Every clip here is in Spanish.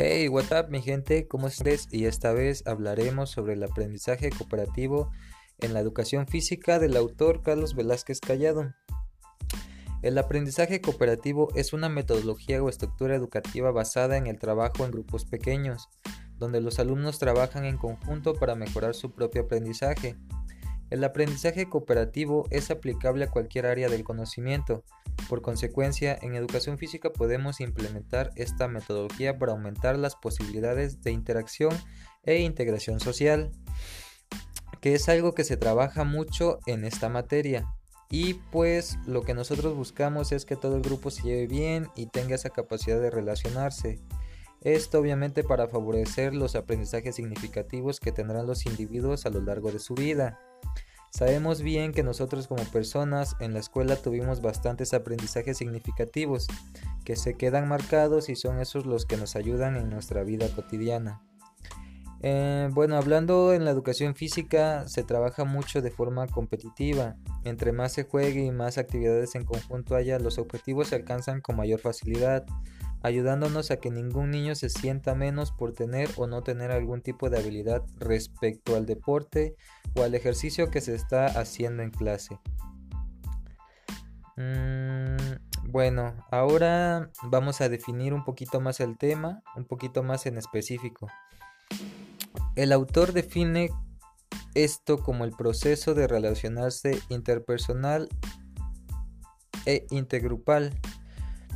Hey, what's up mi gente, ¿cómo estás? Y esta vez hablaremos sobre el aprendizaje cooperativo en la educación física del autor Carlos Velázquez Callado. El aprendizaje cooperativo es una metodología o estructura educativa basada en el trabajo en grupos pequeños, donde los alumnos trabajan en conjunto para mejorar su propio aprendizaje. El aprendizaje cooperativo es aplicable a cualquier área del conocimiento. Por consecuencia, en educación física podemos implementar esta metodología para aumentar las posibilidades de interacción e integración social, que es algo que se trabaja mucho en esta materia. Y pues lo que nosotros buscamos es que todo el grupo se lleve bien y tenga esa capacidad de relacionarse. Esto obviamente para favorecer los aprendizajes significativos que tendrán los individuos a lo largo de su vida. Sabemos bien que nosotros como personas en la escuela tuvimos bastantes aprendizajes significativos que se quedan marcados y son esos los que nos ayudan en nuestra vida cotidiana. Eh, bueno, hablando en la educación física se trabaja mucho de forma competitiva. Entre más se juegue y más actividades en conjunto haya, los objetivos se alcanzan con mayor facilidad ayudándonos a que ningún niño se sienta menos por tener o no tener algún tipo de habilidad respecto al deporte o al ejercicio que se está haciendo en clase. Mm, bueno, ahora vamos a definir un poquito más el tema, un poquito más en específico. El autor define esto como el proceso de relacionarse interpersonal e intergrupal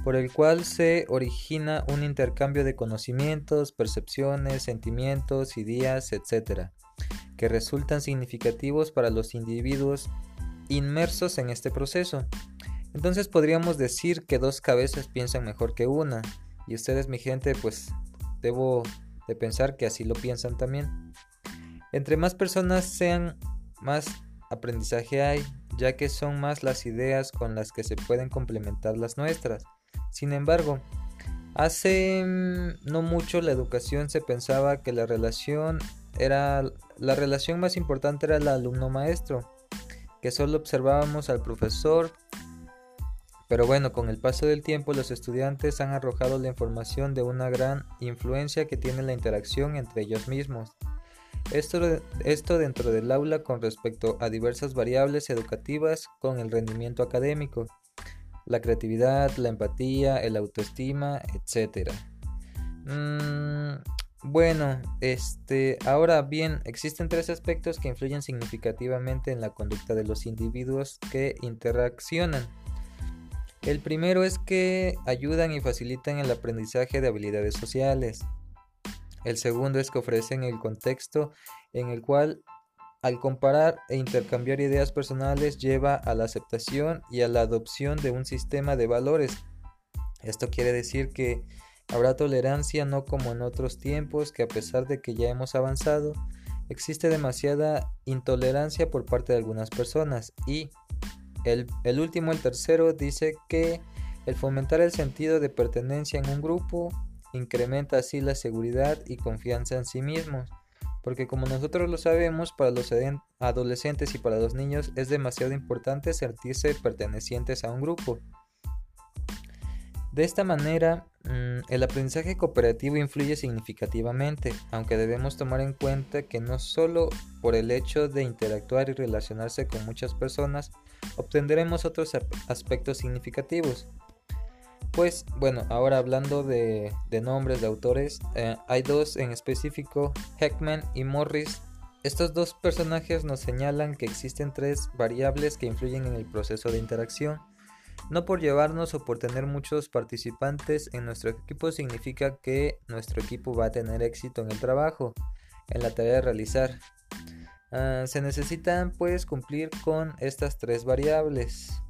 por el cual se origina un intercambio de conocimientos, percepciones, sentimientos, ideas, etc., que resultan significativos para los individuos inmersos en este proceso. Entonces podríamos decir que dos cabezas piensan mejor que una, y ustedes mi gente pues debo de pensar que así lo piensan también. Entre más personas sean, más aprendizaje hay, ya que son más las ideas con las que se pueden complementar las nuestras. Sin embargo, hace mm, no mucho la educación se pensaba que la relación era la relación más importante era el alumno maestro, que solo observábamos al profesor. Pero bueno, con el paso del tiempo los estudiantes han arrojado la información de una gran influencia que tiene la interacción entre ellos mismos. Esto, esto dentro del aula con respecto a diversas variables educativas con el rendimiento académico la creatividad, la empatía, el autoestima, etc. Mm, bueno, este, ahora bien, existen tres aspectos que influyen significativamente en la conducta de los individuos que interaccionan. El primero es que ayudan y facilitan el aprendizaje de habilidades sociales. El segundo es que ofrecen el contexto en el cual al comparar e intercambiar ideas personales lleva a la aceptación y a la adopción de un sistema de valores. Esto quiere decir que habrá tolerancia no como en otros tiempos que a pesar de que ya hemos avanzado, existe demasiada intolerancia por parte de algunas personas. Y el, el último, el tercero, dice que el fomentar el sentido de pertenencia en un grupo incrementa así la seguridad y confianza en sí mismos porque como nosotros lo sabemos, para los adolescentes y para los niños es demasiado importante sentirse pertenecientes a un grupo. De esta manera, mm, el aprendizaje cooperativo influye significativamente, aunque debemos tomar en cuenta que no solo por el hecho de interactuar y relacionarse con muchas personas, obtendremos otros aspectos significativos. Pues bueno, ahora hablando de, nombres de autores, eh, hay dos en específico, Heckman y Morris. Estos dos personajes nos señalan que existen tres variables que influyen en el proceso de interacción. No por llevarnos o por tener muchos participantes en nuestro equipo significa que nuestro equipo va a tener éxito en el trabajo, en la tarea de realizar. Ah, se necesitan pues cumplir con estas tres variables.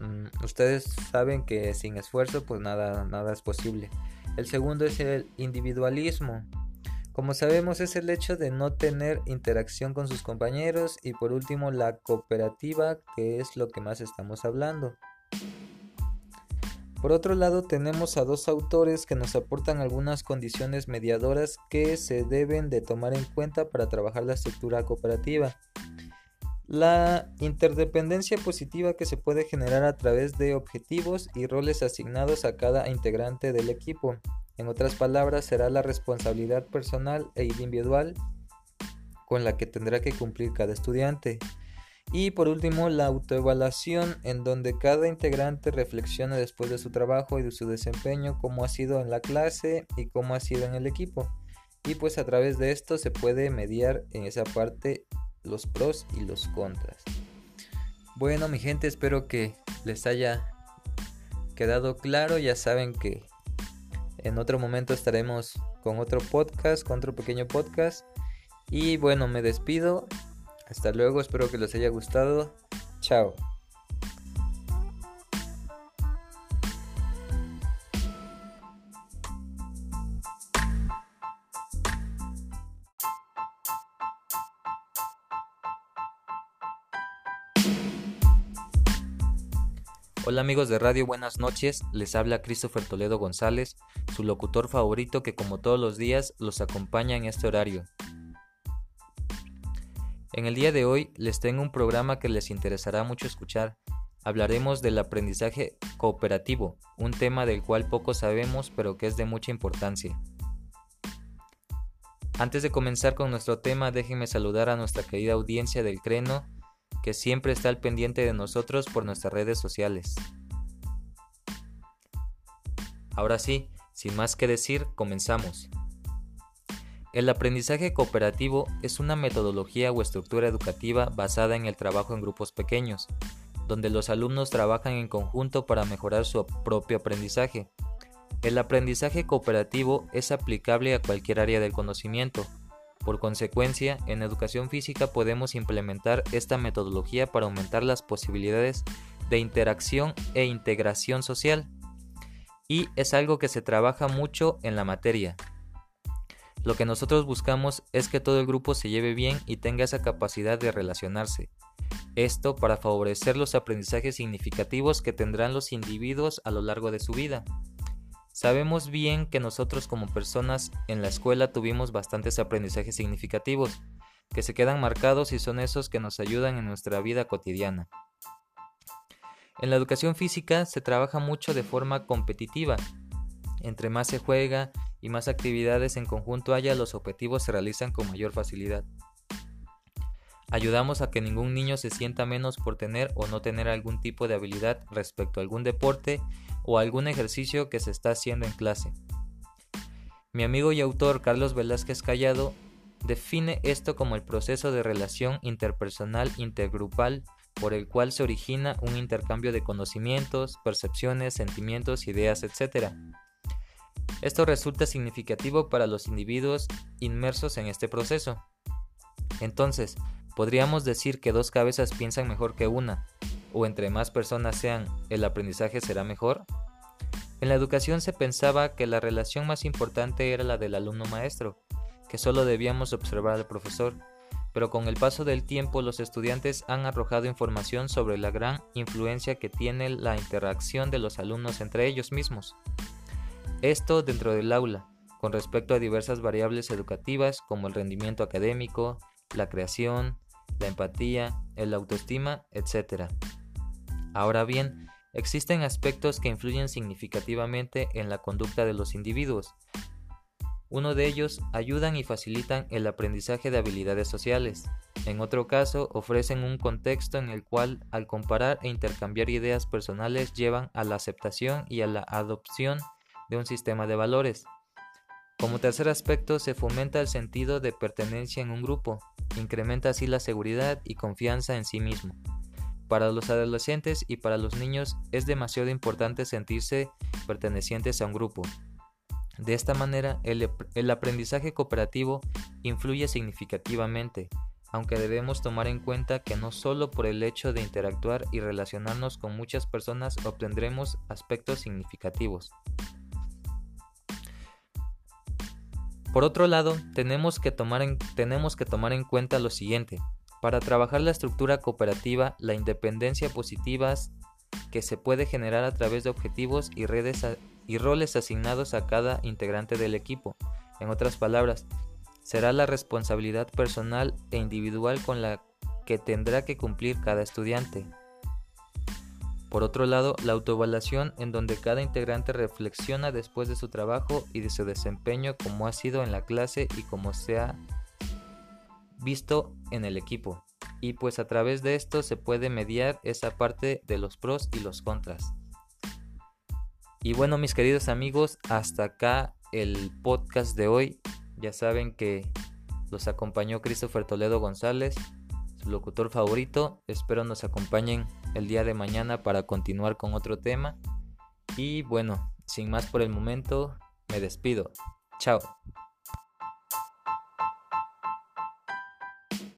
Mm, ustedes saben que sin esfuerzo pues nada, nada es posible. El segundo es el individualismo. Como sabemos es el hecho de no tener interacción con sus compañeros y por último la cooperativa que es lo que más estamos hablando. Por otro lado tenemos a dos autores que nos aportan algunas condiciones mediadoras que se deben de tomar en cuenta para trabajar la estructura cooperativa. La interdependencia positiva que se puede generar a través de objetivos y roles asignados a cada integrante del equipo. En otras palabras, será la responsabilidad personal e individual con la que tendrá que cumplir cada estudiante. Y por último, la autoevaluación, en donde cada integrante reflexiona después de su trabajo y de su desempeño, cómo ha sido en la clase y cómo ha sido en el equipo. Y pues a través de esto se puede mediar en esa parte los pros y los contras. Bueno, mi gente, espero que les haya quedado claro. Ya saben que en otro momento estaremos con otro podcast, con otro pequeño podcast. Y bueno, me despido. Hasta luego, espero que les haya gustado. Chao. Hola amigos de radio, buenas noches. Les habla Christopher Toledo González, su locutor favorito que como todos los días los acompaña en este horario. En el día de hoy les tengo un programa que les interesará mucho escuchar. Hablaremos del aprendizaje cooperativo, un tema del cual poco sabemos pero que es de mucha importancia. Antes de comenzar con nuestro tema, déjenme saludar a nuestra querida audiencia del Creno que siempre está al pendiente de nosotros por nuestras redes sociales. Ahora sí, sin más que decir, comenzamos. El aprendizaje cooperativo es una metodología o estructura educativa basada en el trabajo en grupos pequeños, donde los alumnos trabajan en conjunto para mejorar su propio aprendizaje. El aprendizaje cooperativo es aplicable a cualquier área del conocimiento, por consecuencia, en educación física podemos implementar esta metodología para aumentar las posibilidades de interacción e integración social. Y es algo que se trabaja mucho en la materia. Lo que nosotros buscamos es que todo el grupo se lleve bien y tenga esa capacidad de relacionarse. Esto para favorecer los aprendizajes significativos que tendrán los individuos a lo largo de su vida. Sabemos bien que nosotros como personas en la escuela tuvimos bastantes aprendizajes significativos, que se quedan marcados y son esos que nos ayudan en nuestra vida cotidiana. En la educación física se trabaja mucho de forma competitiva. Entre más se juega y más actividades en conjunto haya, los objetivos se realizan con mayor facilidad. Ayudamos a que ningún niño se sienta menos por tener o no tener algún tipo de habilidad respecto a algún deporte o algún ejercicio que se está haciendo en clase. Mi amigo y autor Carlos Velázquez Callado define esto como el proceso de relación interpersonal intergrupal por el cual se origina un intercambio de conocimientos, percepciones, sentimientos, ideas, etc. Esto resulta significativo para los individuos inmersos en este proceso. Entonces, podríamos decir que dos cabezas piensan mejor que una, o entre más personas sean, el aprendizaje será mejor? En la educación se pensaba que la relación más importante era la del alumno-maestro, que solo debíamos observar al profesor, pero con el paso del tiempo los estudiantes han arrojado información sobre la gran influencia que tiene la interacción de los alumnos entre ellos mismos. Esto dentro del aula, con respecto a diversas variables educativas como el rendimiento académico, la creación, la empatía, el autoestima, etc. Ahora bien, existen aspectos que influyen significativamente en la conducta de los individuos. Uno de ellos ayudan y facilitan el aprendizaje de habilidades sociales. En otro caso, ofrecen un contexto en el cual, al comparar e intercambiar ideas personales, llevan a la aceptación y a la adopción de un sistema de valores. Como tercer aspecto, se fomenta el sentido de pertenencia en un grupo, incrementa así la seguridad y confianza en sí mismo. Para los adolescentes y para los niños es demasiado importante sentirse pertenecientes a un grupo. De esta manera, el, aprendizaje cooperativo influye significativamente, aunque debemos tomar en cuenta que no solo por el hecho de interactuar y relacionarnos con muchas personas obtendremos aspectos significativos. Por otro lado, tenemos que tomar tenemos que tomar en cuenta lo siguiente. Para trabajar la estructura cooperativa, la independencia positiva que se puede generar a través de objetivos y, redes y roles asignados a cada integrante del equipo. En otras palabras, será la responsabilidad personal e individual con la que tendrá que cumplir cada estudiante. Por otro lado, la autoevaluación en donde cada integrante reflexiona después de su trabajo y de su desempeño como ha sido en la clase y como se ha visto en el equipo. Y pues a través de esto se puede mediar esa parte de los pros y los contras. Y bueno, mis queridos amigos, hasta acá el podcast de hoy. Ya saben que los acompañó Christopher Toledo González, su locutor favorito. Espero nos acompañen el día de mañana para continuar con otro tema. Y bueno, sin más por el momento, me despido. Chao.